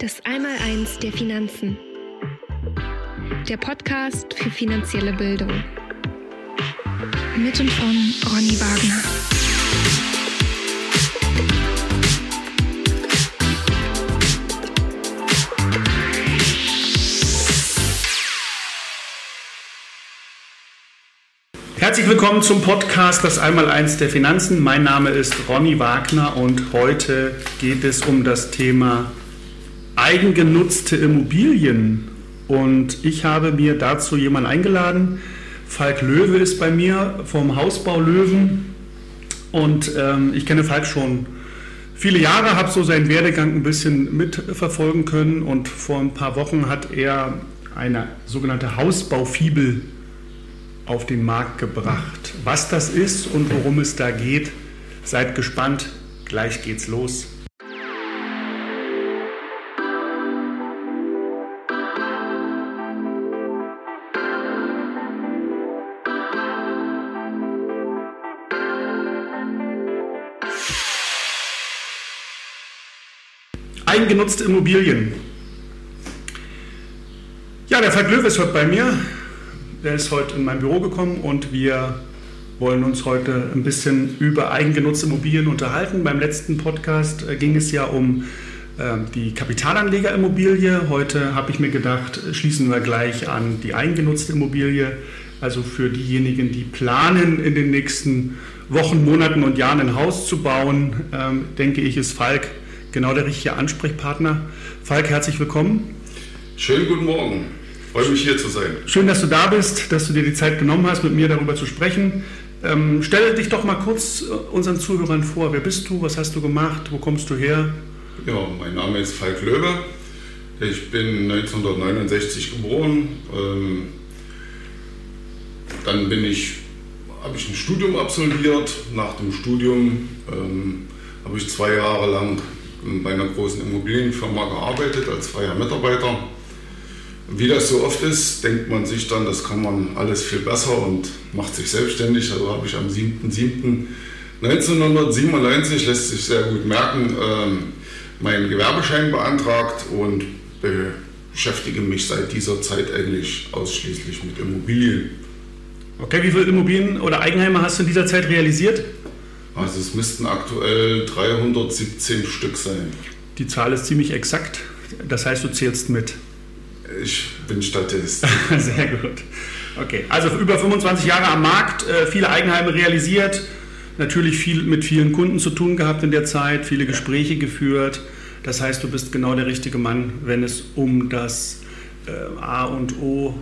Das Einmaleins der Finanzen. Der Podcast für finanzielle Bildung. Mit und von Ronny Wagner. Herzlich willkommen zum Podcast Das Einmaleins der Finanzen. Mein Name ist Ronny Wagner und heute geht es um das Thema eigengenutzte Immobilien. Und ich habe mir dazu jemanden eingeladen. Falk Löwe ist bei mir vom Hausbau Löwen. Und ähm, ich kenne Falk schon viele Jahre, habe so seinen Werdegang ein bisschen mitverfolgen können. Und vor ein paar Wochen hat er eine sogenannte Hausbaufibel auf den Markt gebracht. Was das ist und worum es da geht, seid gespannt. Gleich geht's los. Eigengenutzte Immobilien. Ja, der Falk Löw ist heute bei mir. Der ist heute in mein Büro gekommen und wir wollen uns heute ein bisschen über eigengenutzte Immobilien unterhalten. Beim letzten Podcast äh, ging es ja um äh, die Kapitalanlegerimmobilie. Heute habe ich mir gedacht, schließen wir gleich an die eigengenutzte Immobilie. Also für diejenigen, die planen, in den nächsten Wochen, Monaten und Jahren ein Haus zu bauen, ähm, denke ich, ist Falk genau der richtige Ansprechpartner. Falk, herzlich willkommen. Schönen guten Morgen. Freue mich hier zu sein. Schön, dass du da bist, dass du dir die Zeit genommen hast, mit mir darüber zu sprechen. Ähm, stell dich doch mal kurz äh, unseren Zuhörern vor. Wer bist du? Was hast du gemacht? Wo kommst du her? Ja, mein Name ist Falk Löwe. Ich bin 1969 geboren. Ähm, dann bin ich, habe ich ein Studium absolviert. Nach dem Studium ähm, habe ich zwei Jahre lang bei einer großen Immobilienfirma gearbeitet als freier Mitarbeiter. Wie das so oft ist, denkt man sich dann, das kann man alles viel besser und macht sich selbstständig. Also habe ich am 7.7.1997, lässt sich sehr gut merken, ähm, meinen Gewerbeschein beantragt und beschäftige mich seit dieser Zeit eigentlich ausschließlich mit Immobilien. Okay, wie viele Immobilien oder Eigenheime hast du in dieser Zeit realisiert? Also es müssten aktuell 317 Stück sein. Die Zahl ist ziemlich exakt. Das heißt, du zählst mit. Ich bin Statist. Sehr gut. Okay, also über 25 Jahre am Markt, äh, viele Eigenheime realisiert, natürlich viel mit vielen Kunden zu tun gehabt in der Zeit, viele Gespräche geführt. Das heißt, du bist genau der richtige Mann, wenn es um das äh, A und O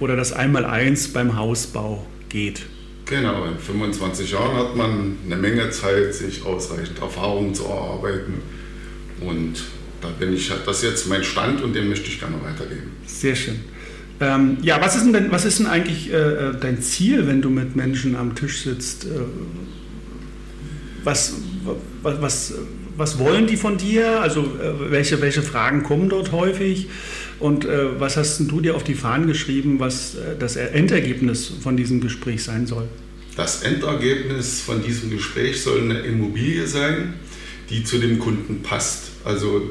oder das Einmaleins beim Hausbau geht. Genau, in 25 Jahren hat man eine Menge Zeit, sich ausreichend Erfahrung zu erarbeiten und da bin ich, das ist jetzt mein Stand und den möchte ich gerne weitergeben. Sehr schön. Ähm, ja, was ist denn, was ist denn eigentlich äh, dein Ziel, wenn du mit Menschen am Tisch sitzt? Äh, was, was, was, was wollen die von dir? Also äh, welche, welche Fragen kommen dort häufig? Und äh, was hast du dir auf die Fahnen geschrieben, was äh, das Endergebnis von diesem Gespräch sein soll? Das Endergebnis von diesem Gespräch soll eine Immobilie sein, die zu dem Kunden passt. Also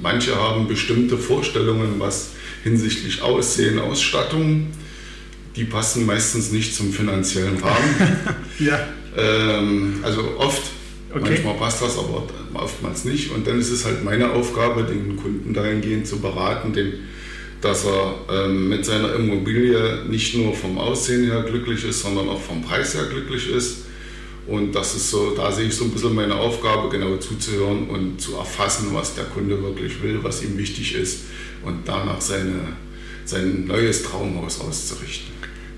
Manche haben bestimmte Vorstellungen, was hinsichtlich Aussehen, Ausstattung, die passen meistens nicht zum finanziellen Rahmen. ja. Ähm, also oft, okay. manchmal passt das, aber oftmals nicht. Und dann ist es halt meine Aufgabe, den Kunden dahingehend zu beraten, den, dass er ähm, mit seiner Immobilie nicht nur vom Aussehen her glücklich ist, sondern auch vom Preis her glücklich ist und das ist so, da sehe ich so ein bisschen meine Aufgabe, genau zuzuhören und zu erfassen, was der Kunde wirklich will, was ihm wichtig ist und danach seine, sein neues Traumhaus auszurichten.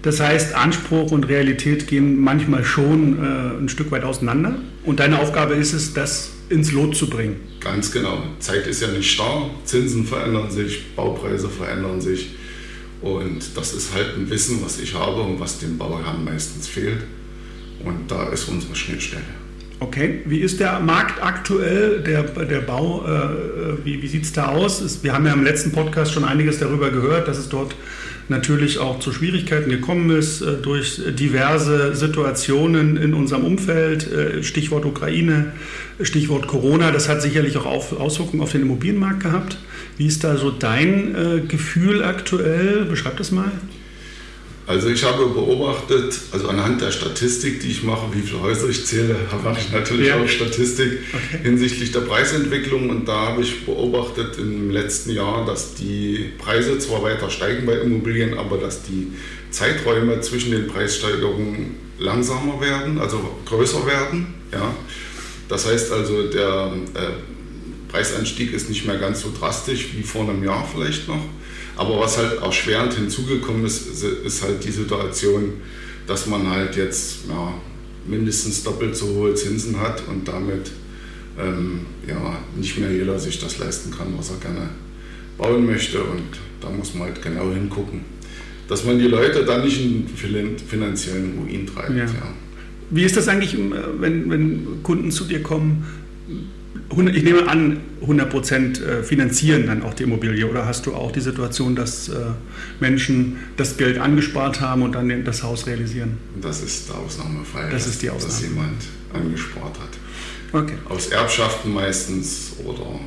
Das heißt, Anspruch und Realität gehen manchmal schon äh, ein Stück weit auseinander. Und deine Aufgabe ist es, das ins Lot zu bringen. Ganz genau. Zeit ist ja nicht starr. Zinsen verändern sich, Baupreise verändern sich. Und das ist halt ein Wissen, was ich habe und was dem Bauherrn meistens fehlt. Und da ist unsere Schnittstelle. Okay, wie ist der Markt aktuell, der, der Bau, äh, wie, wie sieht es da aus? wir haben ja im letzten Podcast schon einiges darüber gehört, dass es dort natürlich auch zu Schwierigkeiten gekommen ist äh, durch diverse Situationen in unserem Umfeld, äh, Stichwort Ukraine, Stichwort Corona. Das hat sicherlich auch Auswirkungen auf den Immobilienmarkt gehabt. Wie ist da so dein äh, Gefühl aktuell? Beschreib das mal. Also ich habe beobachtet, also anhand der Statistik, die ich mache, wie viele Häuser ich zähle, mache ich natürlich ja. auch Statistik okay. hinsichtlich der Preisentwicklung und da habe ich beobachtet im letzten Jahr, dass die Preise zwar weiter steigen bei Immobilien, aber dass die Zeiträume zwischen den Preissteigerungen langsamer werden, also größer werden. Ja. Das heißt also, der äh, Preisanstieg ist nicht mehr ganz so drastisch wie vor einem Jahr vielleicht noch. Aber was halt erschwerend hinzugekommen ist, ist halt die Situation, dass man halt jetzt ja, mindestens doppelt so hohe Zinsen hat und damit ähm, ja, nicht mehr jeder sich das leisten kann, was er gerne bauen möchte. Und da muss man halt genau hingucken, dass man die Leute dann nicht in finanziellen Ruin treibt. Ja. Ja. Wie ist das eigentlich, wenn, wenn Kunden zu dir kommen? Ich nehme an, 100 Prozent äh, finanzieren dann auch die Immobilie. Oder hast du auch die Situation, dass äh, Menschen das Geld angespart haben und dann das Haus realisieren? Das ist der Ausnahmefall. Das ist die Ausnahme. Dass jemand angespart hat. Okay. Aus Erbschaften meistens oder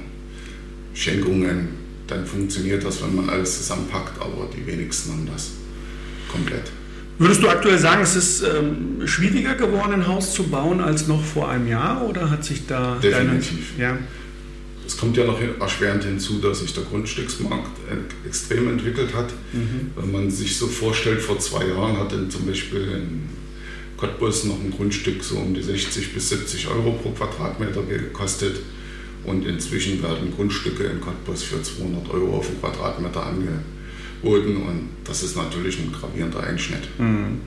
Schenkungen. Dann funktioniert das, wenn man alles zusammenpackt, aber die wenigsten haben das komplett. Würdest du aktuell sagen, es ist ähm, schwieriger geworden, ein Haus zu bauen als noch vor einem Jahr oder hat sich da. Definitiv. Deine, ja? Es kommt ja noch erschwerend hinzu, dass sich der Grundstücksmarkt extrem entwickelt hat. Mhm. Wenn man sich so vorstellt, vor zwei Jahren hat dann zum Beispiel in Cottbus noch ein Grundstück so um die 60 bis 70 Euro pro Quadratmeter gekostet. Und inzwischen werden Grundstücke in Cottbus für 200 Euro auf den Quadratmeter angeboten wurden. Und das ist natürlich ein gravierender Einschnitt. Mhm.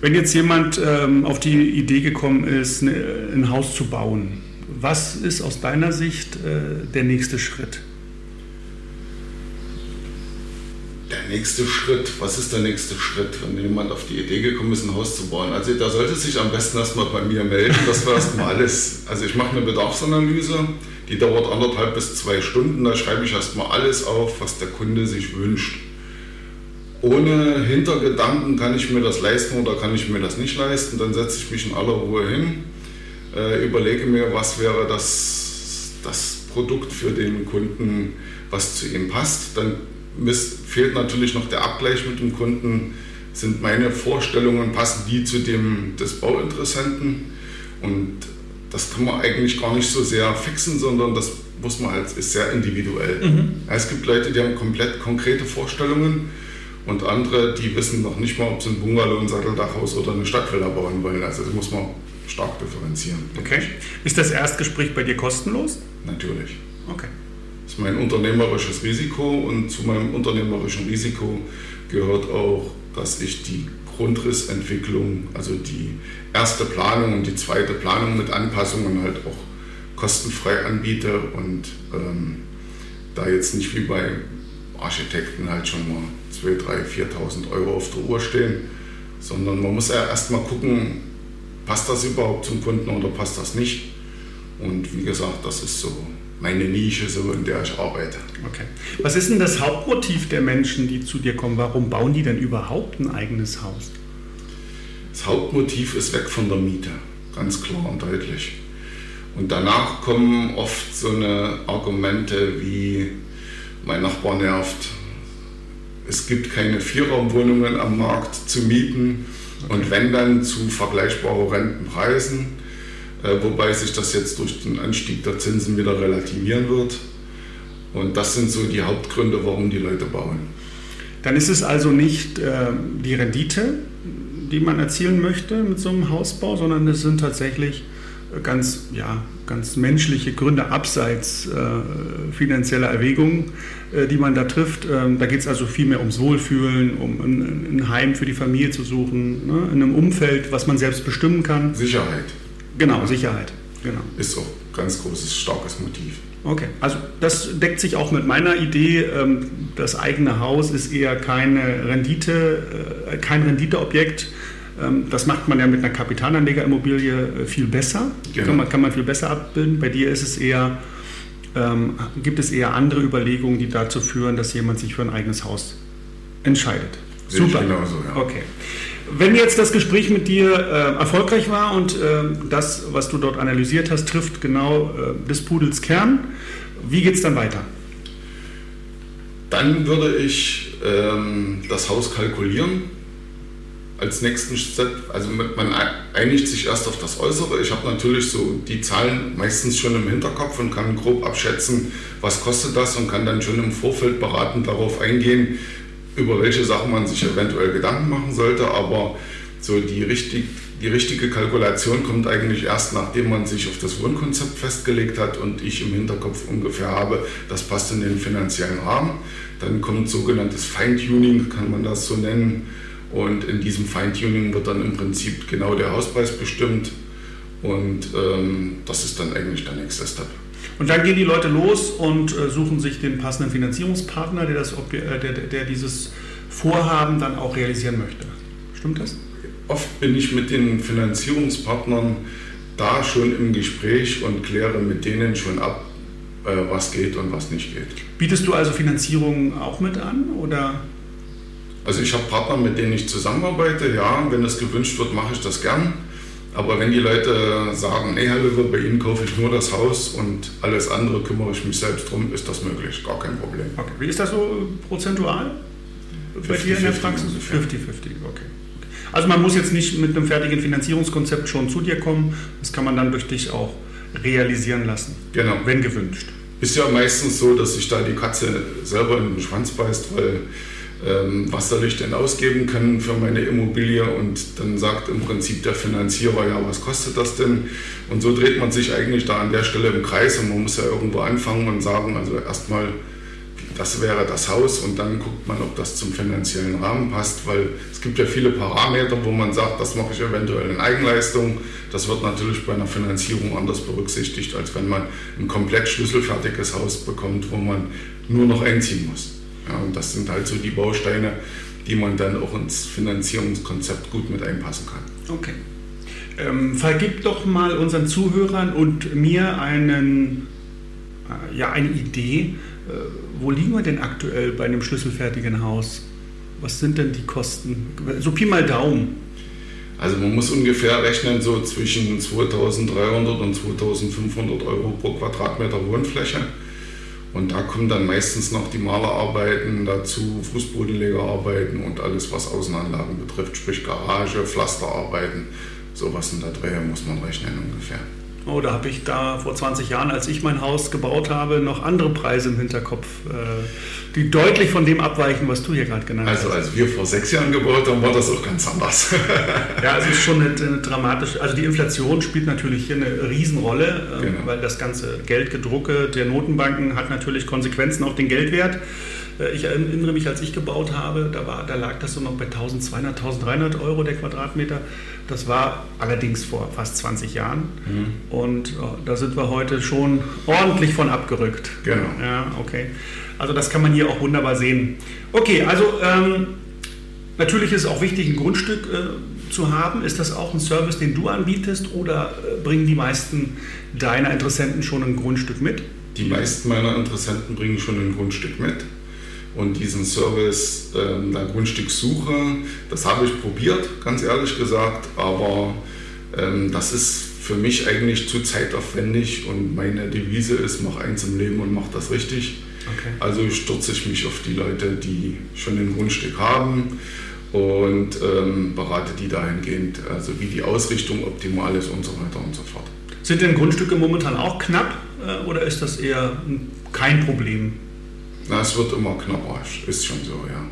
Wenn jetzt jemand ähm, auf die Idee gekommen ist, ne, ein Haus zu bauen, was ist aus deiner Sicht äh, der nächste Schritt? Der nächste Schritt, was ist der nächste Schritt, wenn jemand auf die Idee gekommen ist, ein Haus zu bauen? Also da sollte sich am besten erstmal bei mir melden, das war erstmal alles. Also ich mache eine Bedarfsanalyse, die dauert anderthalb bis zwei Stunden. Da schreibe ich erstmal alles auf, was der Kunde sich wünscht. Ohne Hintergedanken kann ich mir das leisten oder kann ich mir das nicht leisten. Dann setze ich mich in aller Ruhe hin, äh, überlege mir, was wäre das, das Produkt für den Kunden, was zu ihm passt. Dann fehlt natürlich noch der Abgleich mit dem Kunden. Sind meine Vorstellungen, passen die zu dem des Bauinteressenten? Und das kann man eigentlich gar nicht so sehr fixen, sondern das muss man halt, ist sehr individuell. Mhm. es gibt Leute, die haben komplett konkrete Vorstellungen und andere, die wissen noch nicht mal, ob sie ein Bungalow, ein Satteldachhaus oder eine Stadtvilla bauen wollen. Also das muss man stark differenzieren. Okay. Ist das Erstgespräch bei dir kostenlos? Natürlich. Okay. Das ist mein unternehmerisches Risiko und zu meinem unternehmerischen Risiko gehört auch, dass ich die Grundrissentwicklung, also die erste Planung und die zweite Planung mit Anpassungen halt auch kostenfrei anbiete und ähm, da jetzt nicht wie bei Architekten halt schon mal 2.000, 3.000, 4.000 Euro auf der Uhr stehen, sondern man muss ja erstmal gucken, passt das überhaupt zum Kunden oder passt das nicht. Und wie gesagt, das ist so meine Nische, so in der ich arbeite. Okay. Was ist denn das Hauptmotiv der Menschen, die zu dir kommen? Warum bauen die denn überhaupt ein eigenes Haus? Das Hauptmotiv ist weg von der Miete, ganz klar und deutlich. Und danach kommen oft so eine Argumente wie, mein Nachbar nervt, es gibt keine Vierraumwohnungen am Markt zu mieten okay. und wenn dann zu vergleichbaren Rentenpreisen, wobei sich das jetzt durch den Anstieg der Zinsen wieder relativieren wird. Und das sind so die Hauptgründe, warum die Leute bauen. Dann ist es also nicht äh, die Rendite, die man erzielen möchte mit so einem Hausbau, sondern es sind tatsächlich ganz, ja, ganz menschliche Gründe abseits äh, finanzieller Erwägungen, äh, die man da trifft. Ähm, da geht es also viel mehr ums Wohlfühlen, um ein, ein, Heim für die Familie zu suchen, ne? in einem Umfeld, was man selbst bestimmen kann. Sicherheit. Genau, Sicherheit. Genau. Ist auch ein ganz großes, starkes Motiv. Okay, also das deckt sich auch mit meiner Idee. Ähm, das eigene Haus ist eher keine Rendite, äh, kein Renditeobjekt. Ähm, das macht man ja mit einer Kapitalanlegerimmobilie äh, viel besser. Genau. Kann, man, kann man viel besser abbilden. Bei dir ist es eher, ähm, gibt es eher andere Überlegungen, die dazu führen, dass jemand sich für ein eigenes Haus entscheidet. Super. genauso, ja. Okay. Wenn jetzt das Gespräch mit dir äh, erfolgreich war und äh, das, was du dort analysiert hast, trifft genau äh, des Pudels Kern, wie geht es dann weiter? Dann würde ich ähm, das Haus kalkulieren als nächsten Step. Also man einigt sich erst auf das Äußere. Ich habe natürlich so die Zahlen meistens schon im Hinterkopf und kann grob abschätzen, was kostet das und kann dann schon im Vorfeld beratend darauf eingehen, über welche Sachen man sich eventuell Gedanken machen sollte. Aber so die, richtig, die richtige Kalkulation kommt eigentlich erst, nachdem man sich auf das Wohnkonzept festgelegt hat und ich im Hinterkopf ungefähr habe, das passt in den finanziellen Rahmen. Dann kommt sogenanntes Feintuning, kann man das so nennen. Und in diesem Feintuning wird dann im Prinzip genau der Hauspreis bestimmt. Und ähm, das ist dann eigentlich der nächste Step. Und dann gehen die Leute los und äh, suchen sich den passenden Finanzierungspartner, der, das, äh, der, der, der dieses Vorhaben dann auch realisieren möchte. Stimmt das? Oft bin ich mit den Finanzierungspartnern da schon im Gespräch und kläre mit denen schon ab, äh, was geht und was nicht geht. Bietest du also Finanzierung auch mit an? Oder? Also ich habe Partner, mit denen ich zusammenarbeite, ja, wenn das gewünscht wird, mache ich das gern. Aber wenn die Leute sagen, nee, Herr Löwe, bei Ihnen kaufe ich nur das Haus und alles andere kümmere ich mich selbst drum, ist das möglich, gar kein Problem. Okay. Wie ist das so prozentual? Bei dir in der 50-50 Praxis? 50-50, ungefähr. okay. Also man muss jetzt nicht mit einem fertigen Finanzierungskonzept schon zu dir kommen, das kann man dann durch dich auch realisieren lassen, Genau. wenn gewünscht. Ist ja meistens so, dass sich da die Katze selber in den Schwanz beißt, weil was soll ich denn ausgeben können für meine Immobilie? Und dann sagt im Prinzip der Finanzierer, ja, was kostet das denn? Und so dreht man sich eigentlich da an der Stelle im Kreis und man muss ja irgendwo anfangen und sagen, also erstmal, das wäre das Haus und dann guckt man, ob das zum finanziellen Rahmen passt, weil es gibt ja viele Parameter, wo man sagt, das mache ich eventuell in Eigenleistung. Das wird natürlich bei einer Finanzierung anders berücksichtigt, als wenn man ein komplett schlüsselfertiges Haus bekommt, wo man nur noch einziehen muss. Ja, und das sind halt so die Bausteine, die man dann auch ins Finanzierungskonzept gut mit einpassen kann. Okay. Ähm, vergib doch mal unseren Zuhörern und mir einen, äh, ja, eine Idee, äh, wo liegen wir denn aktuell bei einem schlüsselfertigen Haus? Was sind denn die Kosten? So Pi mal Daumen. Also man muss ungefähr rechnen so zwischen 2300 und 2500 Euro pro Quadratmeter Wohnfläche. Und da kommen dann meistens noch die Malerarbeiten dazu, Fußbodenlegerarbeiten und alles, was Außenanlagen betrifft, sprich Garage, Pflasterarbeiten, sowas in der Drehe muss man rechnen ungefähr. Oh, da habe ich da vor 20 Jahren, als ich mein Haus gebaut habe, noch andere Preise im Hinterkopf, äh, die deutlich von dem abweichen, was du hier gerade genannt Also hast. als wir vor sechs Jahren gebaut haben, war das auch ganz anders. Ja, es ist schon eine, eine dramatische, also die Inflation spielt natürlich hier eine Riesenrolle, ähm, Genau. weil das ganze Geldgedrucke der Notenbanken hat natürlich Konsequenzen auf den Geldwert. Äh, Ich erinnere mich, als ich gebaut habe, da, war, da lag das so noch bei 1200, 1300 Euro der Quadratmeter. Das war allerdings vor fast 20 Jahren. Und äh, da sind wir heute schon ordentlich von abgerückt. Genau. Ja, okay. Also das kann man hier auch wunderbar sehen. Okay, also ähm, natürlich ist es auch wichtig, ein Grundstück äh, zu haben. Ist das auch ein Service, den du anbietest oder äh, bringen die meisten deiner Interessenten schon ein Grundstück mit? Die meisten meiner Interessenten bringen schon ein Grundstück mit. Und diesen Service ähm, der Grundstückssuche, das habe ich probiert, ganz ehrlich gesagt, aber ähm, das ist für mich eigentlich zu zeitaufwendig und meine Devise ist, mach eins im Leben und mach das richtig. Okay. Also stürze ich mich auf die Leute, die schon ein Grundstück haben und ähm, berate die dahingehend, also wie die Ausrichtung optimal ist und so weiter und so fort. Sind denn Grundstücke momentan auch knapp äh, oder ist das eher ein- kein Problem? Na, es wird immer knapper, ist schon so, ja.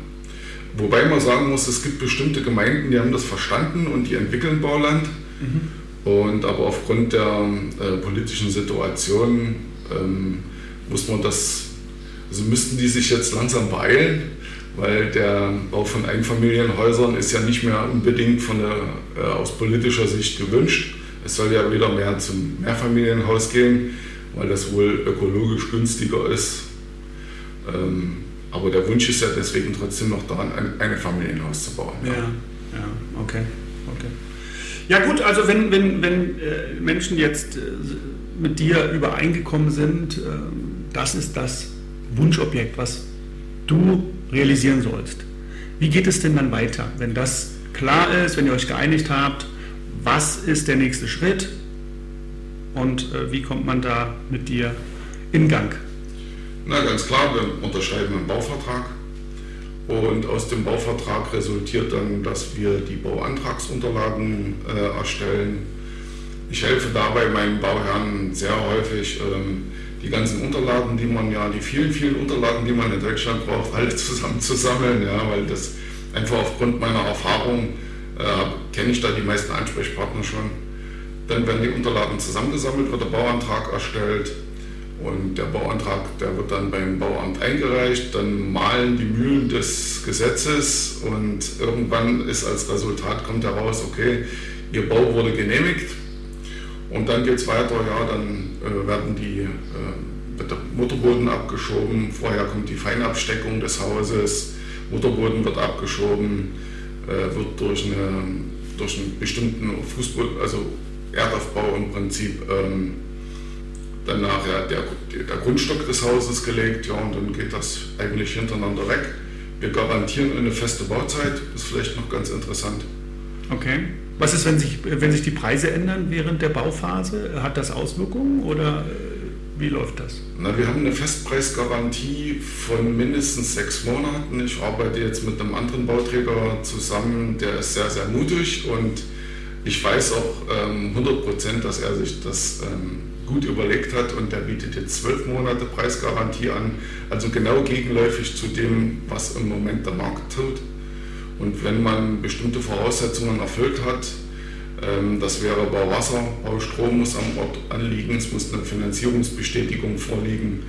Wobei man sagen muss, es gibt bestimmte Gemeinden, die haben das verstanden und die entwickeln Bauland. Und aber aufgrund der äh, politischen Situation ähm, muss man das, also müssten die sich jetzt langsam beeilen, weil der Bau von Einfamilienhäusern ist ja nicht mehr unbedingt von der, äh, aus politischer Sicht gewünscht. Es soll ja wieder mehr zum Mehrfamilienhaus gehen, weil das wohl ökologisch günstiger ist. Ähm, aber der Wunsch ist ja deswegen trotzdem noch daran, ein, ein Familienhaus zu bauen. Ja, ja, okay. okay. Ja gut, also wenn, wenn, wenn äh, Menschen jetzt äh, mit dir übereingekommen sind, äh, das ist das Wunschobjekt, was du realisieren sollst. Wie geht es denn dann weiter, wenn das klar ist, wenn ihr euch geeinigt habt? Was ist der nächste Schritt und äh, wie kommt man da mit dir in Gang? Na, ganz klar, wir unterschreiben einen Bauvertrag und aus dem Bauvertrag resultiert dann, dass wir die Bauantragsunterlagen äh, erstellen. Ich helfe dabei meinen Bauherren sehr häufig, ähm, die ganzen Unterlagen, die man ja, die vielen, vielen Unterlagen, die man in Deutschland braucht, alle zusammenzusammeln, ja, weil das einfach aufgrund meiner Erfahrung äh, kenne ich da die meisten Ansprechpartner schon. Dann werden die Unterlagen zusammengesammelt, wird der Bauantrag erstellt und der Bauantrag, der wird dann beim Bauamt eingereicht, dann malen die Mühlen des Gesetzes und irgendwann ist als Resultat kommt heraus, okay, Ihr Bau wurde genehmigt. Und dann geht es weiter, ja, dann äh, werden die äh, wird der Mutterboden abgeschoben, vorher kommt die Feinabsteckung des Hauses, Mutterboden wird abgeschoben, äh, wird durch, eine, durch einen bestimmten Fußboden, also Erdaufbau im Prinzip ähm, dann nachher der, der Grundstock des Hauses gelegt, ja, und dann geht das eigentlich hintereinander weg. Wir garantieren eine feste Bauzeit, ist vielleicht noch ganz interessant. Okay. Was ist, wenn sich, wenn sich die Preise ändern während der Bauphase? Hat das Auswirkungen oder äh, wie läuft das? Na, wir haben eine Festpreisgarantie von mindestens sechs Monaten. Ich arbeite jetzt mit einem anderen Bauträger zusammen, der ist sehr, sehr mutig und ich weiß auch ähm, 100 Prozent, dass er sich das ähm, gut überlegt hat und der bietet jetzt zwölf Monate Preisgarantie an, also genau gegenläufig zu dem, was im Moment der Markt tut. Und wenn man bestimmte Voraussetzungen erfüllt hat, ähm, das wäre Bauwasser, Baustrom muss am Ort anliegen, es muss eine Finanzierungsbestätigung vorliegen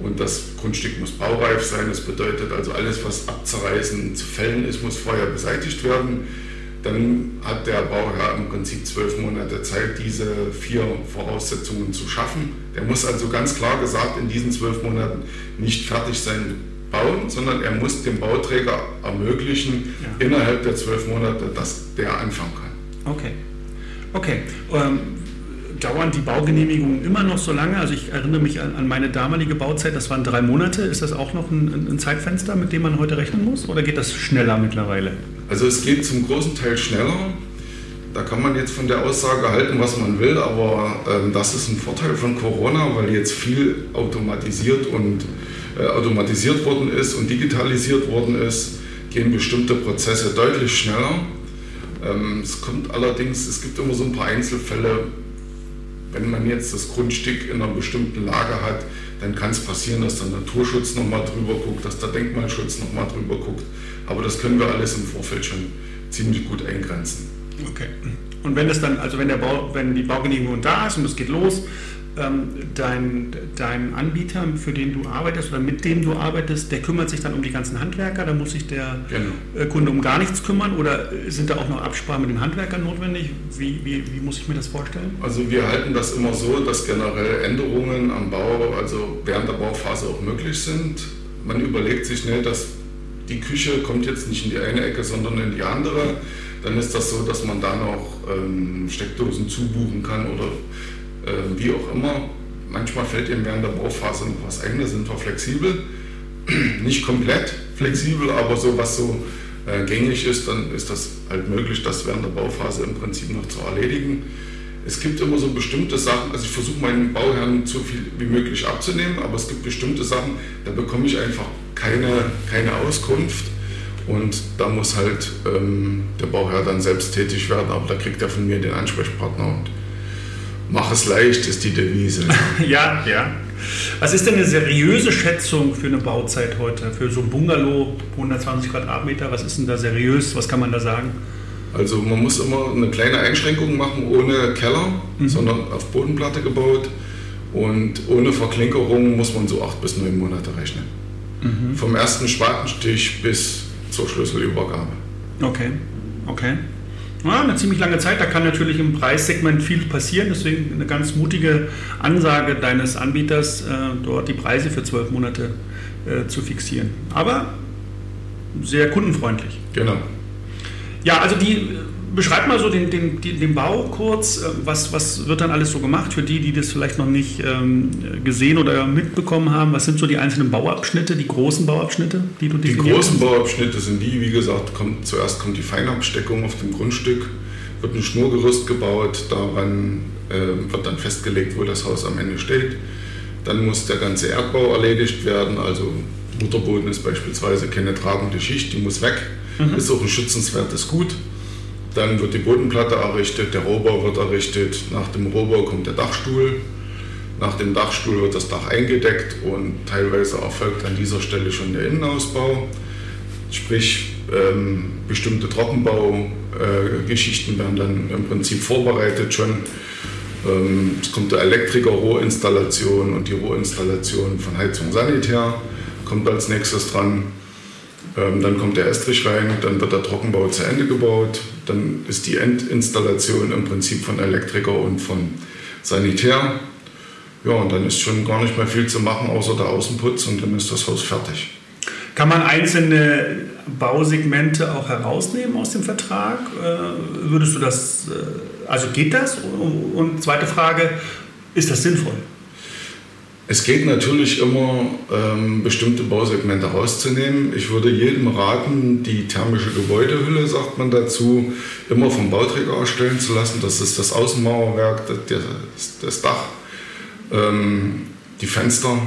und das Grundstück muss baureif sein. Das bedeutet also alles, was abzureißen, zu fällen ist, muss vorher beseitigt werden dann hat der Bauherr im Prinzip zwölf Monate Zeit, diese vier Voraussetzungen zu schaffen. Der muss also ganz klar gesagt in diesen zwölf Monaten nicht fertig sein bauen, sondern er muss dem Bauträger ermöglichen, ja. innerhalb der zwölf Monate, dass der anfangen kann. Okay. Okay. Ähm, dauern die Baugenehmigungen immer noch so lange? Also ich erinnere mich an, an, meine damalige Bauzeit, das waren drei Monate. Ist das auch noch ein, ein Zeitfenster, mit dem man heute rechnen muss? Oder geht das schneller mittlerweile? Also es geht zum großen Teil schneller. Da kann man jetzt von der Aussage halten, was man will, aber ähm, das ist ein Vorteil von Corona, weil jetzt viel automatisiert und äh, automatisiert worden ist und digitalisiert worden ist, gehen bestimmte Prozesse deutlich schneller. Ähm, es kommt allerdings, es gibt immer so ein paar Einzelfälle, wenn man jetzt das Grundstück in einer bestimmten Lage hat, dann kann es passieren, dass der Naturschutz nochmal drüber guckt, dass der Denkmalschutz nochmal drüber guckt. Aber das können wir alles im Vorfeld schon ziemlich gut eingrenzen. Okay. Und wenn es dann, also wenn der Bau, wenn die Baugenehmigung da ist und es geht los, ähm, dein, dein Anbieter, für den du arbeitest oder mit dem du arbeitest, der kümmert sich dann um die ganzen Handwerker, da muss sich der genau. Äh, Kunde um gar nichts kümmern oder sind da auch noch Absprachen mit den Handwerkern notwendig? Wie, wie, wie muss ich mir das vorstellen? Also wir halten das immer so, dass generell Änderungen am Bau, also während der Bauphase auch möglich sind. Man überlegt sich, ne, dass die Küche kommt jetzt nicht in die eine Ecke, sondern in die andere. Dann ist das so, dass man da noch ähm, Steckdosen zubuchen kann oder äh, wie auch immer. Manchmal fällt ihm während der Bauphase noch was ein, da sind wir flexibel. Nicht komplett flexibel, aber so was so äh, gängig ist, dann ist das halt möglich, das während der Bauphase im Prinzip noch zu erledigen. Es gibt immer so bestimmte Sachen, also ich versuche meinen Bauherren so viel wie möglich abzunehmen, aber es gibt bestimmte Sachen, da bekomme ich einfach keine, keine Auskunft und da muss halt ähm, der Bauherr dann selbst tätig werden, aber da kriegt er von mir den Ansprechpartner und Mach es leicht ist die Devise. ja, ja. Was ist denn eine seriöse Schätzung für eine Bauzeit heute? Für so ein Bungalow, 120 Quadratmeter, was ist denn da seriös? Was kann man da sagen? Also man muss immer eine kleine Einschränkung machen, ohne Keller, mhm. sondern auf Bodenplatte gebaut. Und ohne Verklinkerung muss man so acht bis neun Monate rechnen. Mhm. Vom ersten Spatenstich bis zur Schlüsselübergabe. Okay, okay. Ja, eine ziemlich lange Zeit. Da kann natürlich im Preissegment viel passieren. Deswegen eine ganz mutige Ansage deines Anbieters, äh, dort die Preise für zwölf Monate äh, zu fixieren. Aber sehr kundenfreundlich. Genau. Ja, also die beschreib mal so den, den, den, Bau kurz. Äh, was, was wird dann alles so gemacht für die, die das vielleicht noch nicht ähm, gesehen oder mitbekommen haben? Was sind so die einzelnen Bauabschnitte, die großen Bauabschnitte, die du Die großen Bauabschnitte sind die, wie gesagt, kommt, zuerst kommt die Feinabsteckung auf dem Grundstück, wird ein Schnurgerüst gebaut, daran äh, wird dann festgelegt, wo das Haus am Ende steht. Dann muss der ganze Erdbau erledigt werden, also Mutterboden ist beispielsweise keine tragende Schicht, die muss weg. Mhm. Ist auch ein schützenswertes Gut. Dann wird die Bodenplatte errichtet, der Rohbau wird errichtet. Nach dem Rohbau kommt der Dachstuhl. Nach dem Dachstuhl wird das Dach eingedeckt und teilweise erfolgt an dieser Stelle schon der Innenausbau. Sprich, ähm, bestimmte Trockenbaugeschichten äh, werden dann im Prinzip vorbereitet schon. Ähm, es kommt der Elektriker Rohinstallation und die Rohinstallation von Heizung Sanitär kommt als nächstes dran. Ähm, dann kommt der Estrich rein, dann wird der Trockenbau zu Ende gebaut, dann ist die Endinstallation im Prinzip von Elektriker und von Sanitär. Ja, und dann ist schon gar nicht mehr viel zu machen, außer der Außenputz und dann ist das Haus fertig. Kann man einzelne Bausegmente auch herausnehmen aus dem Vertrag? Äh, würdest du das, äh, also geht das? Und zweite Frage, ist das sinnvoll? Es geht natürlich immer, ähm, bestimmte Bausegmente rauszunehmen. Ich würde jedem raten, die thermische Gebäudehülle, sagt man dazu, immer vom Bauträger erstellen zu lassen. Das ist das Außenmauerwerk, das, das Dach, ähm, die Fenster.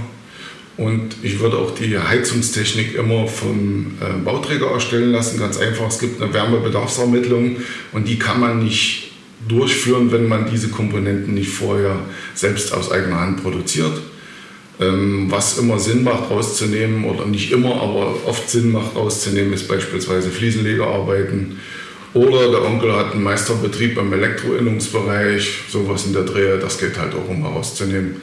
Und ich würde auch die Heizungstechnik immer vom äh, Bauträger erstellen lassen. Ganz einfach, es gibt eine Wärmebedarfsermittlung und die kann man nicht durchführen, wenn man diese Komponenten nicht vorher selbst aus eigener Hand produziert. Ähm, was immer Sinn macht rauszunehmen, oder nicht immer, aber oft Sinn macht rauszunehmen, ist beispielsweise Fliesenlegerarbeiten. Oder der Onkel hat einen Meisterbetrieb im Elektroinnungsbereich, sowas in der Drehe, das geht halt auch um herauszunehmen.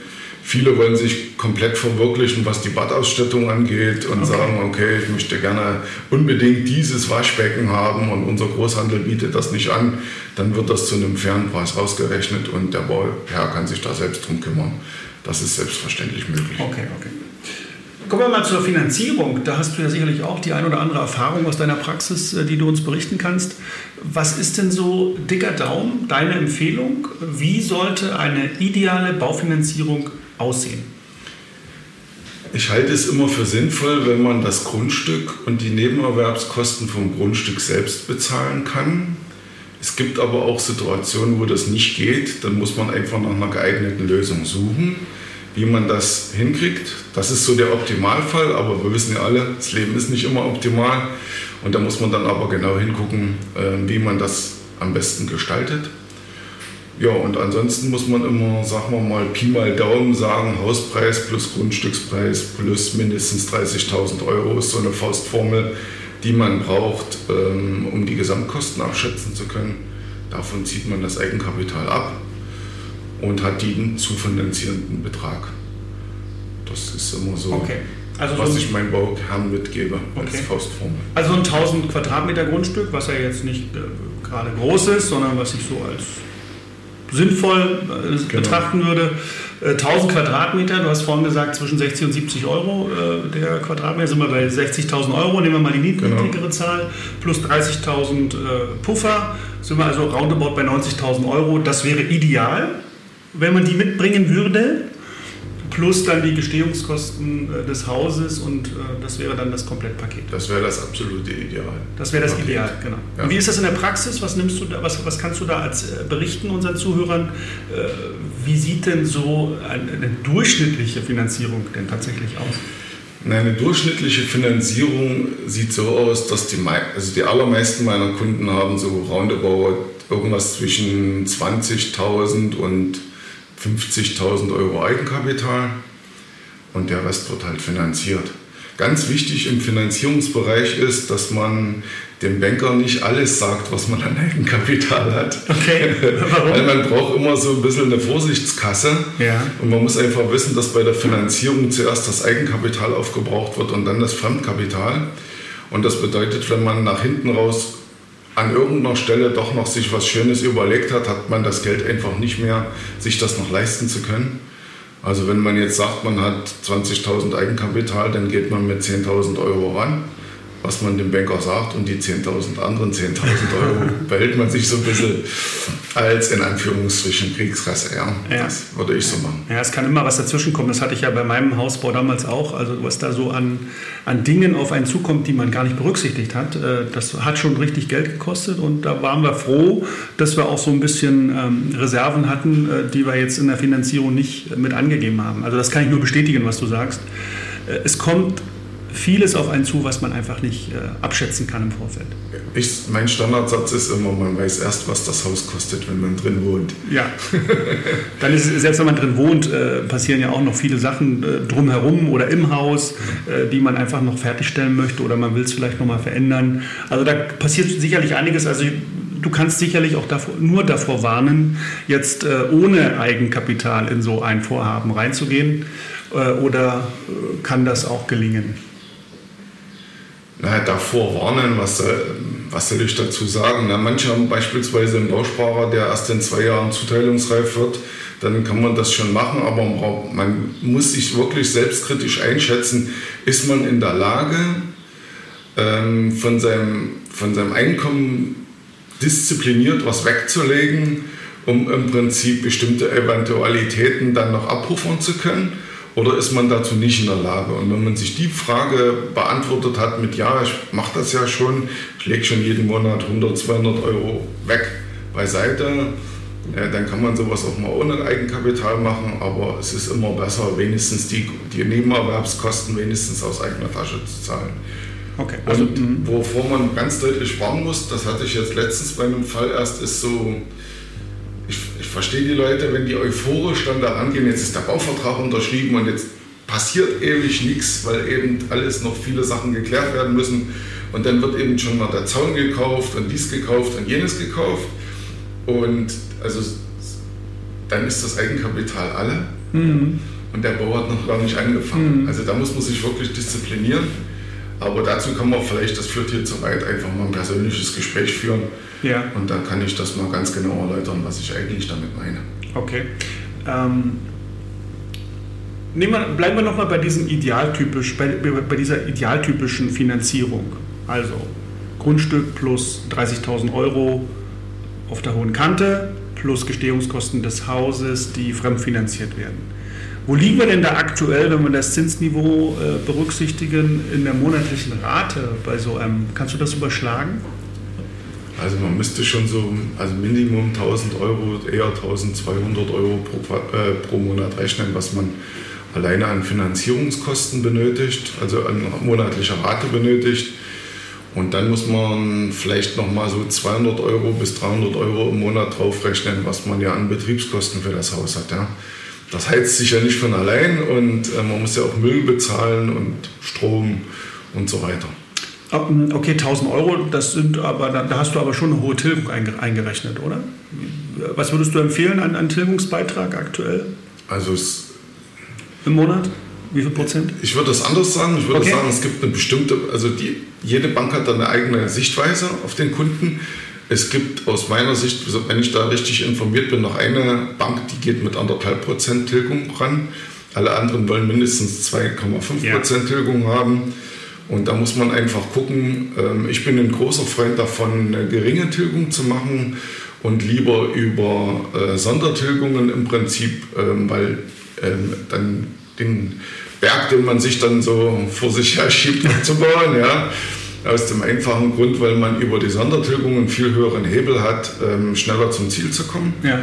Viele wollen sich komplett verwirklichen, was die Badausstattung angeht und okay. sagen, okay, ich möchte gerne unbedingt dieses Waschbecken haben und unser Großhandel bietet das nicht an. Dann wird das zu einem fairen Preis rausgerechnet und der Bauherr kann sich da selbst drum kümmern. Das ist selbstverständlich möglich. Okay, okay. Kommen wir mal zur Finanzierung. Da hast du ja sicherlich auch die ein oder andere Erfahrung aus deiner Praxis, äh, die du uns berichten kannst. Was ist denn so dicker Daumen, deine Empfehlung? Wie sollte eine ideale Baufinanzierung aussehen? Ich halte es immer für sinnvoll, wenn man das Grundstück und die Nebenerwerbskosten vom Grundstück selbst bezahlen kann. Es gibt aber auch Situationen, wo das nicht geht. Dann muss man einfach nach einer geeigneten Lösung suchen. Wie man das hinkriegt, das ist so der Optimalfall, aber wir wissen ja alle, das Leben ist nicht immer optimal. Und da muss man dann aber genau hingucken, äh, wie man das am besten gestaltet. Ja, und ansonsten muss man immer, sagen wir mal, Pi mal Daumen sagen, Hauspreis plus Grundstückspreis plus mindestens 30.000 Euro ist so eine Faustformel, die man braucht, ähm, um die Gesamtkosten abschätzen zu können. Davon zieht man das Eigenkapital ab und hat den zu finanzierenden Betrag. Das ist immer so, okay. also was so ich meinen Bauherren mitgebe als okay. Faustformel. Also ein 1000 Quadratmeter Grundstück, was ja jetzt nicht äh, gerade groß ist, sondern was ich so als sinnvoll äh, genau. betrachten würde. 1000 äh, Quadratmeter, du hast vorhin gesagt, zwischen 60 und 70 Euro äh, der Quadratmeter, sind wir bei 60.000 Euro, nehmen wir mal die niedrigere genau. Zahl, plus 30.000 Puffer, sind wir also roundabout bei 90.000 Euro. Das wäre ideal, wenn man die mitbringen würde plus dann die Gestehungskosten äh, des Hauses und äh, das wäre dann das Komplettpaket. Das wäre das absolute Ideal. Das wäre das Paket. Ideal, genau. Ja. Und wie ist das in der Praxis? Was nimmst du da, was, was kannst du da als äh, berichten unseren Zuhörern? Wie sieht denn so eine durchschnittliche Finanzierung denn tatsächlich aus? Eine durchschnittliche Finanzierung sieht so aus, dass die, also die allermeisten meiner Kunden haben so roundabout irgendwas zwischen 20.000 und 50.000 Euro Eigenkapital und der Rest wird halt finanziert. Ganz wichtig im Finanzierungsbereich ist, dass man dem Banker nicht alles sagt, was man an Eigenkapital hat. Okay. Warum? Weil man braucht immer so ein bisschen eine Vorsichtskasse. Ja. Und man muss einfach wissen, dass bei der Finanzierung zuerst das Eigenkapital aufgebraucht wird und dann das Fremdkapital. Und das bedeutet, wenn man nach hinten raus an irgendeiner Stelle doch noch sich was Schönes überlegt hat, hat man das Geld einfach nicht mehr, sich das noch leisten zu können. Also wenn man jetzt sagt, man hat 20.000 Eigenkapital, dann geht man mit 10.000 Euro ran. Was man dem Banker sagt und die 10.000 anderen 10.000 Euro behält man sich so ein bisschen als in Anführungsstrichen Kriegskasse. Ja, ja. Das würde ich so machen. Ja, es kann immer was dazwischen kommen. Das hatte ich ja bei meinem Hausbau damals auch. Also was da so an, an Dingen auf einen zukommt, die man gar nicht berücksichtigt hat, äh, das hat schon richtig Geld gekostet und da waren wir froh, dass wir auch so ein bisschen ähm, Reserven hatten, äh, die wir jetzt in der Finanzierung nicht mit angegeben haben. Also das kann ich nur bestätigen, was du sagst. Äh, es kommt vieles auf einen zu, was man einfach nicht äh, abschätzen kann im Vorfeld. Ich, mein Standardsatz ist immer, man weiß erst, was das Haus kostet, wenn man drin wohnt. Ja, dann ist selbst wenn man drin wohnt, äh, passieren ja auch noch viele Sachen äh, drumherum oder im Haus, äh, die man einfach noch fertigstellen möchte oder man will es vielleicht nochmal verändern. Also da passiert sicherlich einiges. Also du kannst sicherlich auch davor, nur davor warnen, jetzt äh, ohne Eigenkapital in so ein Vorhaben reinzugehen. Äh, oder kann das auch gelingen? Na, davor warnen, was, was soll ich dazu sagen? Na, manche haben beispielsweise einen Bausparer, der erst in zwei Jahren zuteilungsreif wird, dann kann man das schon machen, aber man muss sich wirklich selbstkritisch einschätzen, ist man in der Lage, ähm, von, seinem, von seinem Einkommen diszipliniert was wegzulegen, um im Prinzip bestimmte Eventualitäten dann noch abrufen zu können oder ist man dazu nicht in der Lage? Und wenn man sich die Frage beantwortet hat mit Ja, ich mache das ja schon, ich lege schon jeden Monat 100, 200 Euro weg beiseite, ja, dann kann man sowas auch mal ohne Eigenkapital machen, aber es ist immer besser, wenigstens die, die Nebenerwerbskosten wenigstens aus eigener Tasche zu zahlen. Okay, also, Und mhm. wovor man ganz deutlich sparen muss, das hatte ich jetzt letztens bei einem Fall erst, ist so, verstehe die Leute, wenn die euphorisch dann da rangehen, jetzt ist der Bauvertrag unterschrieben und jetzt passiert ewig nichts, weil eben alles noch viele Sachen geklärt werden müssen. Und dann wird eben schon mal der Zaun gekauft und dies gekauft und jenes gekauft. Und also dann ist das Eigenkapital alle. Mhm. Und der Bau hat noch gar nicht angefangen. Mhm. Also da muss man sich wirklich disziplinieren. Aber dazu kann man vielleicht, das führt hier zu weit, einfach mal ein persönliches Gespräch führen. Ja. Und dann kann ich das mal ganz genau erläutern, was ich eigentlich damit meine. Okay. Ähm, nehmen wir, bleiben wir nochmal bei, Idealtypisch, bei, bei dieser idealtypischen Finanzierung. Also Grundstück plus 30.000 Euro auf der hohen Kante plus Gestehungskosten des Hauses, die fremdfinanziert werden. Wo liegen wir denn da aktuell, wenn wir das Zinsniveau äh, berücksichtigen, in der monatlichen Rate bei so einem? Kannst du das überschlagen? Also man müsste schon so, also Minimum 1000 Euro, eher 1200 Euro pro, äh, pro Monat rechnen, was man alleine an Finanzierungskosten benötigt, also an monatlicher Rate benötigt. Und dann muss man vielleicht nochmal so 200 Euro bis 300 Euro im Monat draufrechnen, was man ja an Betriebskosten für das Haus hat. Ja das heizt sich ja nicht von allein und äh, man muss ja auch Müll bezahlen und Strom und so weiter. Okay, 1000 Euro, das sind aber, da hast du aber schon eine hohe Tilgung eingerechnet, oder? Was würdest du empfehlen an, an Tilgungsbeitrag aktuell? Also es im Monat? Wie viel Prozent? Ich würde das anders sagen. Ich würde okay. sagen, es gibt eine bestimmte, also die, jede Bank hat da eine eigene Sichtweise auf den Kunden. Es gibt aus meiner Sicht, wenn ich da richtig informiert bin, noch eine Bank, die geht mit anderthalb Prozent Tilgung ran. Alle anderen wollen mindestens 2,5 Prozent ja. Tilgung haben. Und da muss man einfach gucken. Ähm, ich bin ein großer Freund davon, eine geringe Tilgung zu machen und lieber über äh, Sondertilgungen im Prinzip, ähm, weil ähm, dann den Berg, den man sich dann so vor sich her schiebt, zu bauen, ja, aus dem einfachen Grund, weil man über die Sondertilgung einen viel höheren Hebel hat, ähm, schneller zum Ziel zu kommen. Ja.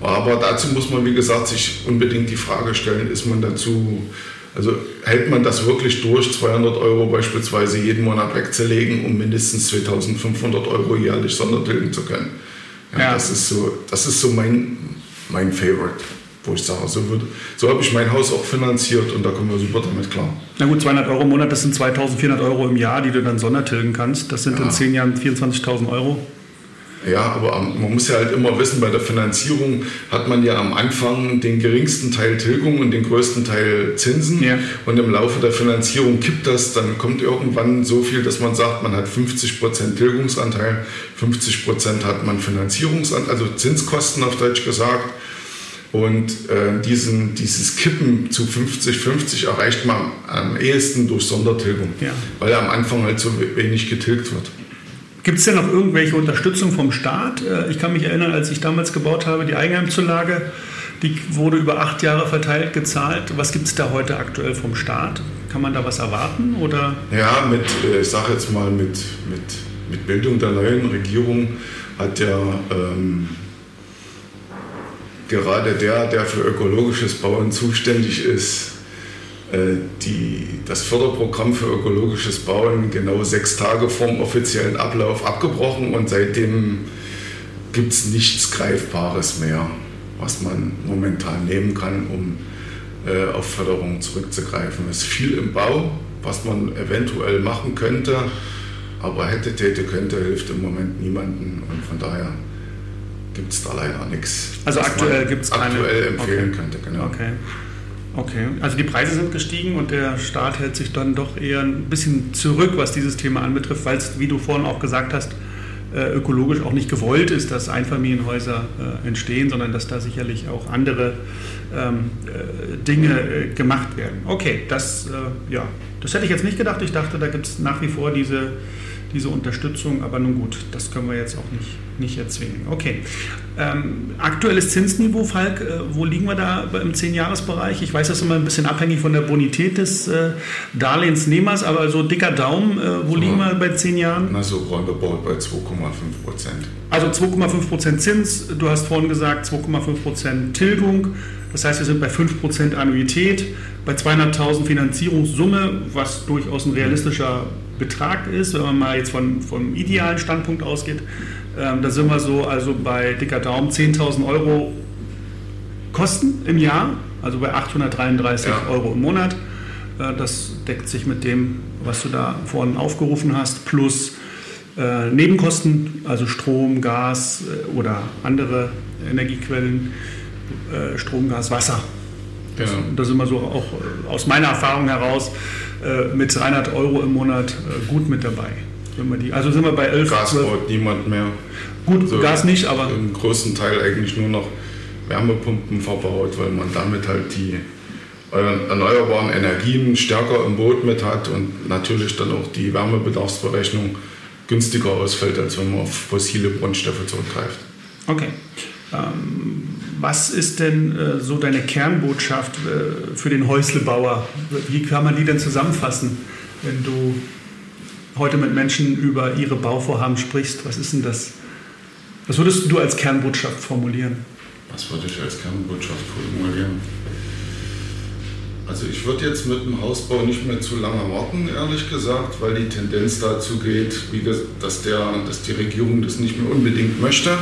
Aber dazu muss man, wie gesagt, sich unbedingt die Frage stellen, ist man dazu, also hält man das wirklich durch, 200 Euro beispielsweise jeden Monat wegzulegen, um mindestens 2500 Euro jährlich Sondertilgen zu können? Ja, ja. Das ist so, das ist so mein, mein Favorite wo ich sage, so, so habe ich mein Haus auch finanziert und da kommen wir super damit klar. Na gut, 200 Euro im Monat, das sind 2400 Euro im Jahr, die du dann sondertilgen kannst. Das sind ja. in 10 Jahren 24.000 Euro. Ja, aber man muss ja halt immer wissen, bei der Finanzierung hat man ja am Anfang den geringsten Teil Tilgung und den größten Teil Zinsen. Ja. Und im Laufe der Finanzierung kippt das, dann kommt irgendwann so viel, dass man sagt, man hat 50% Tilgungsanteil, 50% hat man Finanzierungsanteil, also Zinskosten auf Deutsch gesagt. Und äh, diesen, dieses Kippen zu 50-50 erreicht man am ehesten durch Sondertilgung, ja. weil am Anfang halt so wenig getilgt wird. Gibt es denn noch irgendwelche Unterstützung vom Staat? Äh, ich kann mich erinnern, als ich damals gebaut habe, die Eigenheimzulage, die wurde über acht Jahre verteilt gezahlt. Was gibt es da heute aktuell vom Staat? Kann man da was erwarten? Oder? Ja, mit, äh, ich sage jetzt mal, mit, mit, mit Bildung der neuen Regierung hat ja ähm, gerade der, der für ökologisches Bauen zuständig ist, äh, die, das Förderprogramm für ökologisches Bauen genau sechs Tage vorm offiziellen Ablauf abgebrochen und seitdem gibt es nichts Greifbares mehr, was man momentan nehmen kann, um äh, auf Förderung zurückzugreifen. Es ist viel im Bau, was man eventuell machen könnte, aber hätte, täte, könnte, hilft im Moment niemanden und von daher gibt es da leider nichts. Also aktuell gibt es keine. Aktuell empfehlen okay. könnte, genau. Okay. Okay, also die Preise sind gestiegen und der Staat hält sich dann doch eher ein bisschen zurück, was dieses Thema anbetrifft, weil es, wie du vorhin auch gesagt hast, äh, ökologisch auch nicht gewollt ist, dass Einfamilienhäuser äh, entstehen, sondern dass da sicherlich auch andere ähm, äh, Dinge äh, gemacht werden. Okay, das, äh, ja, das hätte ich jetzt nicht gedacht. Ich dachte, da gibt es nach wie vor diese diese Unterstützung. Aber nun gut, das können wir jetzt auch nicht, nicht erzwingen. Okay. Ähm, aktuelles Zinsniveau, Falk, äh, wo liegen wir da im 10-Jahres-Bereich? Ich weiß, das ist immer ein bisschen abhängig von der Bonität des äh, Darlehensnehmers, aber so dicker Daumen, äh, wo ja. liegen wir bei 10 Jahren? Na, so roundabout bei 2,5 Prozent. Also 2,5 Prozent Zins, du hast vorhin gesagt 2,5 Prozent Tilgung. Das heißt, wir sind bei 5 Prozent Annuität, bei 200.000 Finanzierungssumme, was durchaus ein realistischer Betrag ist, wenn man mal jetzt von, vom idealen Standpunkt ausgeht, ähm, da sind wir so also bei dicker Daumen 10.000 Euro Kosten im Jahr, also bei 833 ja. Euro im Monat. Äh, das deckt sich mit dem, was du da vorhin aufgerufen hast, plus äh, Nebenkosten, also Strom, Gas äh, oder andere Energiequellen, äh, Strom, Gas, Wasser. Das, ja. Da sind wir so auch äh, aus meiner Erfahrung heraus äh, mit 300 Euro im Monat äh, gut mit dabei. Wenn wir die, also sind wir bei 11. Gas 12. braucht niemand mehr. Gut, also Gas nicht, aber. Im größten Teil eigentlich nur noch Wärmepumpen verbaut, weil man damit halt die erneuerbaren Energien stärker im Boot mit hat und natürlich dann auch die Wärmebedarfsberechnung günstiger ausfällt, als wenn man auf fossile Grundstoffe zurückgreift. Okay. Ähm, was ist denn äh, so deine Kernbotschaft äh, für den Häuslebauer? Wie kann man die denn zusammenfassen, wenn du heute mit Menschen über ihre Bauvorhaben sprichst? Was ist denn das? Was würdest du als Kernbotschaft formulieren? Was würde ich als Kernbotschaft formulieren? Also ich würde jetzt mit dem Hausbau nicht mehr zu lange warten, ehrlich gesagt, weil die Tendenz dazu geht, dass, der, dass die Regierung das nicht mehr unbedingt möchte.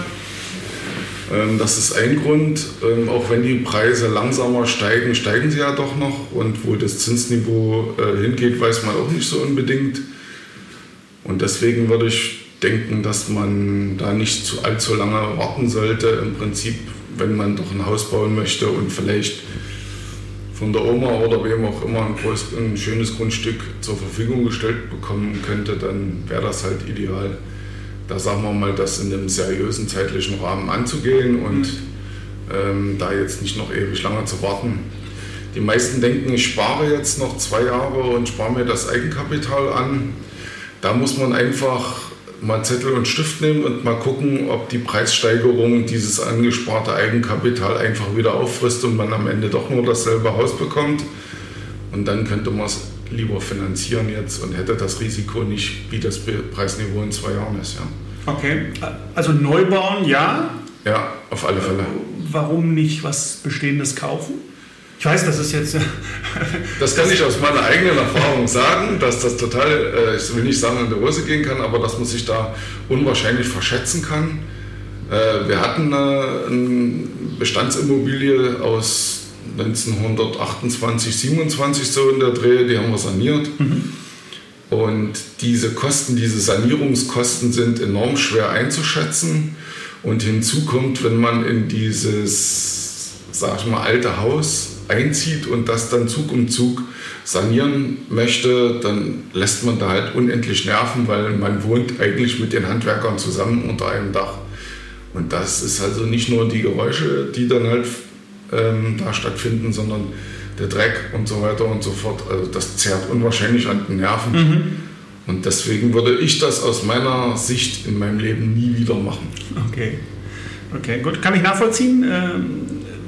Ähm, das ist ein Grund. Ähm, auch wenn die Preise langsamer steigen, steigen sie ja doch noch. Und wo das Zinsniveau äh, hingeht, weiß man auch nicht so unbedingt. Und deswegen würde ich denken, dass man da nicht zu allzu lange warten sollte. Im Prinzip, wenn man doch ein Haus bauen möchte und vielleicht von der Oma oder wem auch immer ein, groß, ein schönes Grundstück zur Verfügung gestellt bekommen könnte, dann wäre das halt ideal da sagen wir mal, das in einem seriösen zeitlichen Rahmen anzugehen und ähm, da jetzt nicht noch ewig lange zu warten. Die meisten denken, ich spare jetzt noch zwei Jahre und spare mir das Eigenkapital an. Da muss man einfach mal Zettel und Stift nehmen und mal gucken, ob die Preissteigerung dieses angesparte Eigenkapital einfach wieder auffrisst und man am Ende doch nur dasselbe Haus bekommt. Und dann könnte man es lieber finanzieren jetzt und hätte das Risiko nicht, wie das Preisniveau in zwei Jahren ist. Ja. Okay, also neu bauen, ja? Ja, auf alle Fälle. Warum nicht was Bestehendes kaufen? Ich weiß, das ist jetzt. das kann ich aus meiner eigenen Erfahrung sagen, dass das total, äh, ich will nicht sagen, in die Hose gehen kann, aber dass man sich da unwahrscheinlich verschätzen kann. Äh, wir hatten eine Bestandsimmobilie aus 1928, 27 so in der Dreh, die haben wir saniert. Mhm. Und diese Kosten, diese Sanierungskosten sind enorm schwer einzuschätzen. Und hinzu kommt, wenn man in dieses, sag ich mal, alte Haus einzieht und das dann Zug um Zug sanieren möchte, dann lässt man da halt unendlich nerven, weil man wohnt eigentlich mit den Handwerkern zusammen unter einem Dach. Und das ist also nicht nur die Geräusche, die dann halt ähm, da stattfinden, sondern der Dreck und so weiter und so fort. Also das zerrt unwahrscheinlich an den Nerven. Mhm. Und deswegen würde ich das aus meiner Sicht in meinem Leben nie wieder machen. Okay. Okay, gut. Kann ich nachvollziehen. Ähm,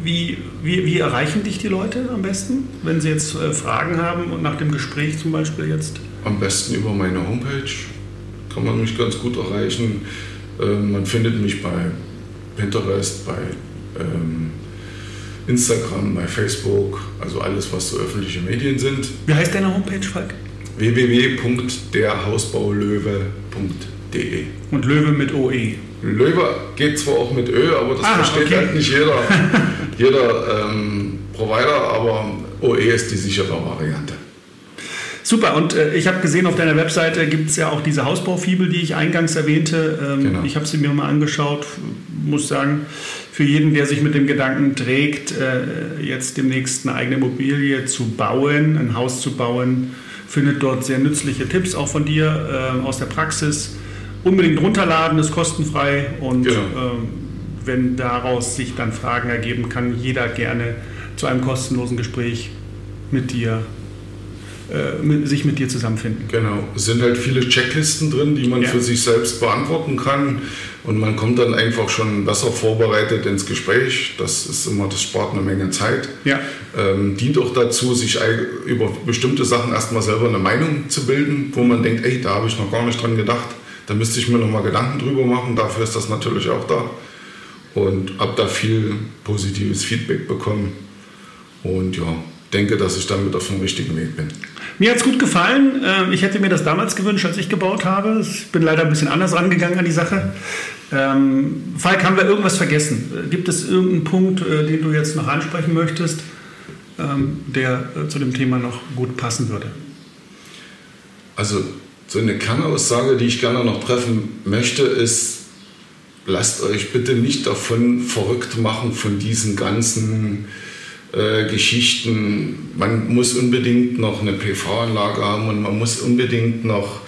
wie, wie, wie erreichen dich die Leute am besten, wenn sie jetzt äh, Fragen haben und nach dem Gespräch zum Beispiel jetzt? Am besten über meine Homepage kann man mich ganz gut erreichen. Ähm, man findet mich bei Pinterest, bei ähm, Instagram, bei Facebook, also alles, was so öffentliche Medien sind. Wie heißt deine Homepage, Falk? www.derhausbaulöwe.de Und Löwe mit OE. Löwe geht zwar auch mit Ö, aber das ah, versteht okay. halt nicht jeder, jeder ähm, Provider, aber OE ist die sichere Variante. Super, und äh, ich habe gesehen, auf deiner Webseite gibt es ja auch diese Hausbaufibel, die ich eingangs erwähnte. Ähm, genau. Ich habe sie mir mal angeschaut, muss sagen, für jeden, der sich mit dem Gedanken trägt, äh, jetzt demnächst eine eigene Immobilie zu bauen, ein Haus zu bauen, findet dort sehr nützliche Tipps auch von dir äh, aus der Praxis. Unbedingt runterladen, ist kostenfrei und genau. Ähm, wenn daraus sich dann Fragen ergeben, kann jeder gerne zu einem kostenlosen Gespräch mit dir mit, sich mit dir zusammenfinden. Genau, es sind halt viele Checklisten drin, die man ja. für sich selbst beantworten kann und man kommt dann einfach schon besser vorbereitet ins Gespräch. Das ist immer, das spart eine Menge Zeit. Ja. Ähm, dient auch dazu, sich über bestimmte Sachen erstmal selber eine Meinung zu bilden, wo man denkt, ey, da habe ich noch gar nicht dran gedacht. Da müsste ich mir noch mal Gedanken drüber machen. Dafür ist das natürlich auch da. Und habe da viel positives Feedback bekommen. Und ja, denke, dass ich damit auf dem richtigen Weg bin. Mir hat es gut gefallen. Ähm, ich hätte mir das damals gewünscht, als ich gebaut habe. Ich bin leider ein bisschen anders rangegangen an die Sache. Ähm, Falk, haben wir irgendwas vergessen? Gibt es irgendeinen Punkt, äh, den du jetzt noch ansprechen möchtest, ähm, der äh, zu dem Thema noch gut passen würde? Also so eine Kernaussage, die ich gerne noch treffen möchte, ist, lasst euch bitte nicht davon verrückt machen von diesen ganzen äh, Geschichten. Man muss unbedingt noch eine PV-Anlage haben und man muss unbedingt noch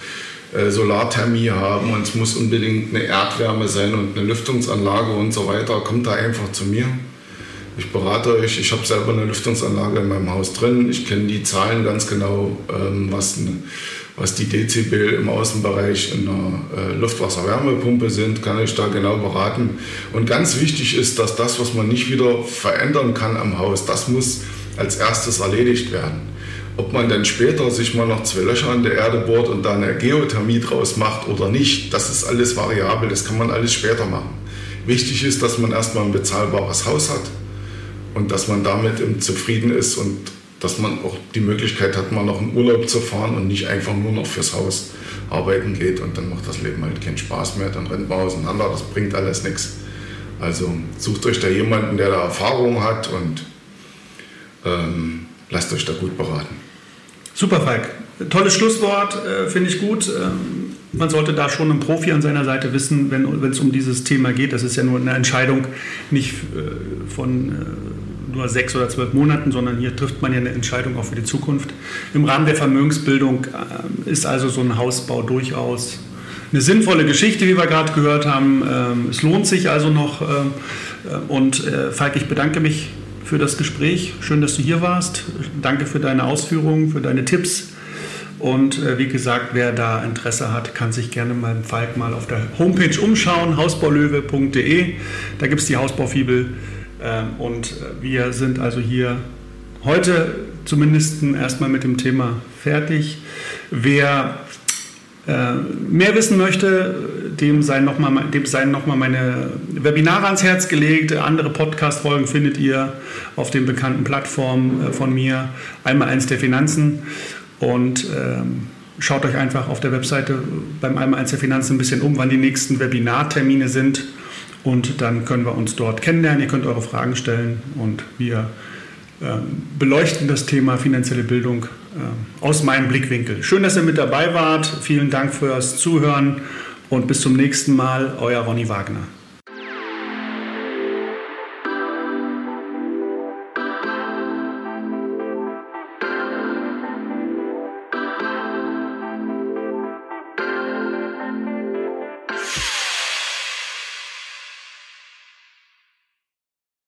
äh, Solarthermie haben und es muss unbedingt eine Erdwärme sein und eine Lüftungsanlage und so weiter. Kommt da einfach zu mir. Ich berate euch. Ich habe selber eine Lüftungsanlage in meinem Haus drin. Ich kenne die Zahlen ganz genau, ähm, was eine was die Dezibel im Außenbereich in einer äh, Luftwasserwärmepumpe sind, kann ich da genau beraten. Und ganz wichtig ist, dass das, was man nicht wieder verändern kann am Haus, das muss als erstes erledigt werden. Ob man dann später sich mal noch zwei Löcher in der Erde bohrt und da eine Geothermie draus macht oder nicht, das ist alles variabel, das kann man alles später machen. Wichtig ist, dass man erstmal ein bezahlbares Haus hat und dass man damit zufrieden ist und dass man auch die Möglichkeit hat, mal noch in Urlaub zu fahren und nicht einfach nur noch fürs Haus arbeiten geht und dann macht das Leben halt keinen Spaß mehr, dann rennt man auseinander, das bringt alles nichts. Also sucht euch da jemanden, der da Erfahrung hat und ähm, lasst euch da gut beraten. Super, Falk. Tolles Schlusswort, äh, finde ich gut. Ähm, man sollte da schon einen Profi an seiner Seite wissen, wenn es um dieses Thema geht. Das ist ja nur eine Entscheidung nicht äh, von äh, nur sechs oder zwölf Monaten, sondern hier trifft man ja eine Entscheidung auch für die Zukunft. Im Rahmen der Vermögensbildung äh, ist also so ein Hausbau durchaus eine sinnvolle Geschichte, wie wir gerade gehört haben. Ähm, es lohnt sich also noch. Ähm, äh, und äh, Falk, ich bedanke mich für das Gespräch. Schön, dass du hier warst. Danke für deine Ausführungen, für deine Tipps. Und wie gesagt, wer da Interesse hat, kann sich gerne mal Falk mal auf der Homepage umschauen, hausbaulöwe.de. Da gibt es die Hausbaufibel und wir sind also hier heute zumindest erstmal mit dem Thema fertig. Wer äh, mehr wissen möchte, dem seien nochmal noch meine Webinare ans Herz gelegt. Andere Podcast-Folgen findet ihr auf den bekannten Plattformen äh, von mir. Einmal eins der Finanzen. Und ähm, schaut euch einfach auf der Webseite beim einmal eins der Finanzen ein bisschen um, wann die nächsten Webinartermine sind. Und dann können wir uns dort kennenlernen. Ihr könnt eure Fragen stellen und wir ähm, beleuchten das Thema finanzielle Bildung äh, aus meinem Blickwinkel. Schön, dass ihr mit dabei wart. Vielen Dank fürs Zuhören und bis zum nächsten Mal. Euer Ronny Wagner.